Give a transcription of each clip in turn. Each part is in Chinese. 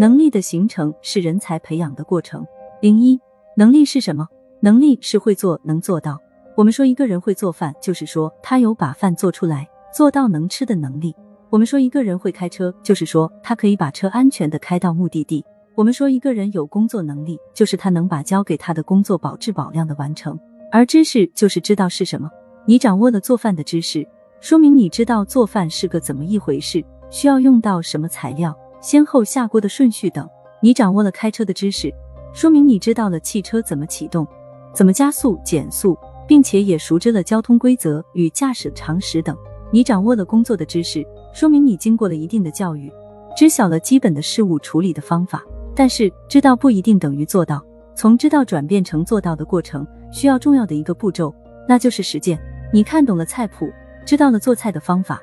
能力的形成是人才培养的过程。零一，能力是什么？能力是会做，能做到。我们说一个人会做饭，就是说他有把饭做出来，做到能吃的能力。我们说一个人会开车，就是说他可以把车安全的开到目的地。我们说一个人有工作能力，就是他能把交给他的工作保质保量的完成。而知识就是知道是什么。你掌握了做饭的知识，说明你知道做饭是个怎么一回事，需要用到什么材料，先后下锅的顺序等。你掌握了开车的知识，说明你知道了汽车怎么启动，怎么加速减速，并且也熟知了交通规则与驾驶常识等。你掌握了工作的知识。说明你经过了一定的教育，知晓了基本的事物处理的方法。但是知道不一定等于做到，从知道转变成做到的过程，需要重要的一个步骤，那就是实践。你看懂了菜谱，知道了做菜的方法，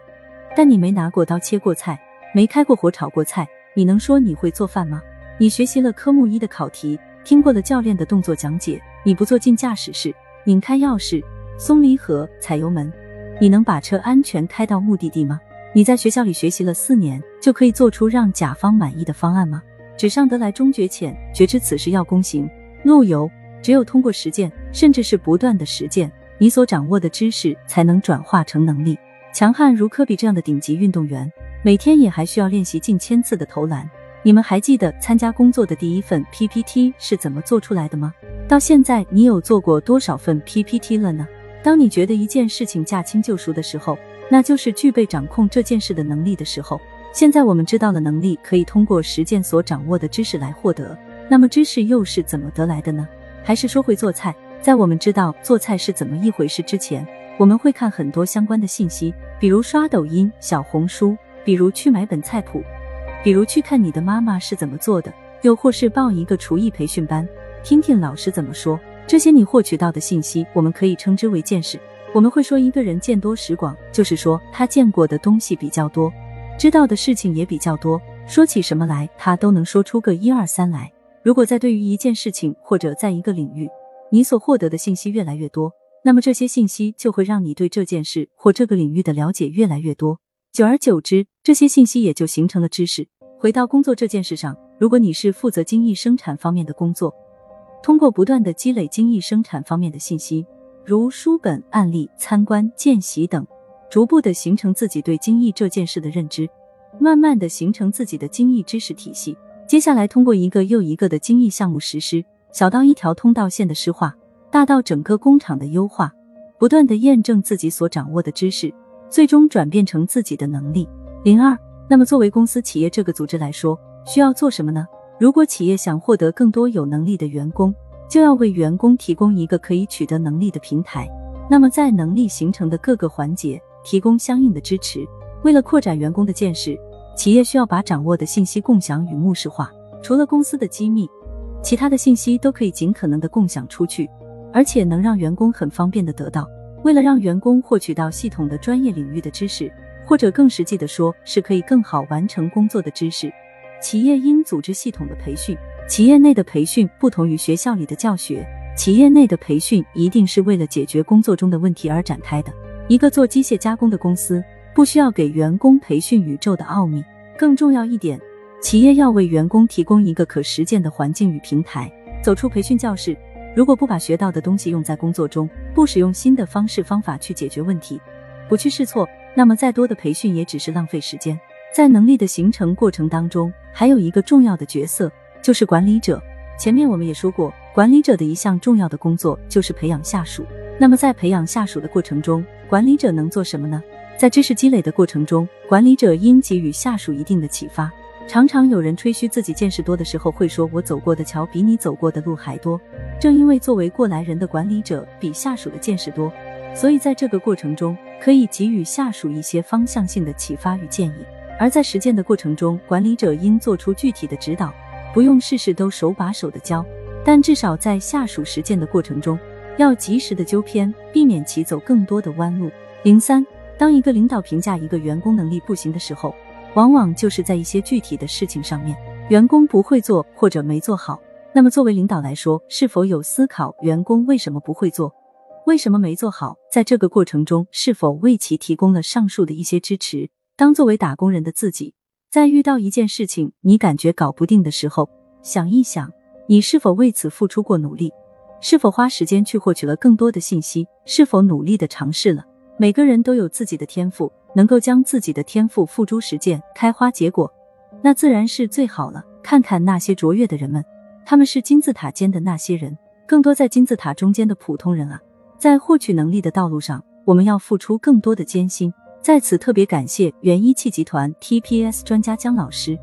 但你没拿过刀切过菜，没开过火炒过菜，你能说你会做饭吗？你学习了科目一的考题，听过了教练的动作讲解，你不做进驾驶室，拧开钥匙，松离合，踩油门，你能把车安全开到目的地吗？你在学校里学习了四年，就可以做出让甲方满意的方案吗？纸上得来终觉浅，觉知此事要躬行。陆游，只有通过实践，甚至是不断的实践，你所掌握的知识才能转化成能力。强悍如科比这样的顶级运动员，每天也还需要练习近千次的投篮。你们还记得参加工作的第一份 PPT 是怎么做出来的吗？到现在，你有做过多少份 PPT 了呢？当你觉得一件事情驾轻就熟的时候。那就是具备掌控这件事的能力的时候。现在我们知道了能力可以通过实践所掌握的知识来获得，那么知识又是怎么得来的呢？还是说会做菜？在我们知道做菜是怎么一回事之前，我们会看很多相关的信息，比如刷抖音、小红书，比如去买本菜谱，比如去看你的妈妈是怎么做的，又或是报一个厨艺培训班，听听老师怎么说。这些你获取到的信息，我们可以称之为见识。我们会说一个人见多识广，就是说他见过的东西比较多，知道的事情也比较多，说起什么来他都能说出个一二三来。如果在对于一件事情或者在一个领域，你所获得的信息越来越多，那么这些信息就会让你对这件事或这个领域的了解越来越多，久而久之，这些信息也就形成了知识。回到工作这件事上，如果你是负责精益生产方面的工作，通过不断的积累精益生产方面的信息。如书本、案例、参观、见习等，逐步的形成自己对精益这件事的认知，慢慢的形成自己的精益知识体系。接下来，通过一个又一个的精益项目实施，小到一条通道线的施化，大到整个工厂的优化，不断的验证自己所掌握的知识，最终转变成自己的能力。零二，那么作为公司企业这个组织来说，需要做什么呢？如果企业想获得更多有能力的员工，就要为员工提供一个可以取得能力的平台，那么在能力形成的各个环节提供相应的支持。为了扩展员工的见识，企业需要把掌握的信息共享与目视化。除了公司的机密，其他的信息都可以尽可能的共享出去，而且能让员工很方便的得到。为了让员工获取到系统的专业领域的知识，或者更实际的说，是可以更好完成工作的知识，企业应组织系统的培训。企业内的培训不同于学校里的教学，企业内的培训一定是为了解决工作中的问题而展开的。一个做机械加工的公司不需要给员工培训宇宙的奥秘，更重要一点，企业要为员工提供一个可实践的环境与平台。走出培训教室，如果不把学到的东西用在工作中，不使用新的方式方法去解决问题，不去试错，那么再多的培训也只是浪费时间。在能力的形成过程当中，还有一个重要的角色。就是管理者。前面我们也说过，管理者的一项重要的工作就是培养下属。那么在培养下属的过程中，管理者能做什么呢？在知识积累的过程中，管理者应给予下属一定的启发。常常有人吹嘘自己见识多的时候，会说我走过的桥比你走过的路还多。正因为作为过来人的管理者比下属的见识多，所以在这个过程中可以给予下属一些方向性的启发与建议。而在实践的过程中，管理者应做出具体的指导。不用事事都手把手的教，但至少在下属实践的过程中，要及时的纠偏，避免其走更多的弯路。零三，当一个领导评价一个员工能力不行的时候，往往就是在一些具体的事情上面，员工不会做或者没做好。那么作为领导来说，是否有思考员工为什么不会做，为什么没做好？在这个过程中，是否为其提供了上述的一些支持？当作为打工人的自己。在遇到一件事情你感觉搞不定的时候，想一想，你是否为此付出过努力？是否花时间去获取了更多的信息？是否努力的尝试了？每个人都有自己的天赋，能够将自己的天赋付诸实践，开花结果，那自然是最好了。看看那些卓越的人们，他们是金字塔尖的那些人，更多在金字塔中间的普通人啊。在获取能力的道路上，我们要付出更多的艰辛。在此特别感谢原一汽集团 TPS 专家姜老师。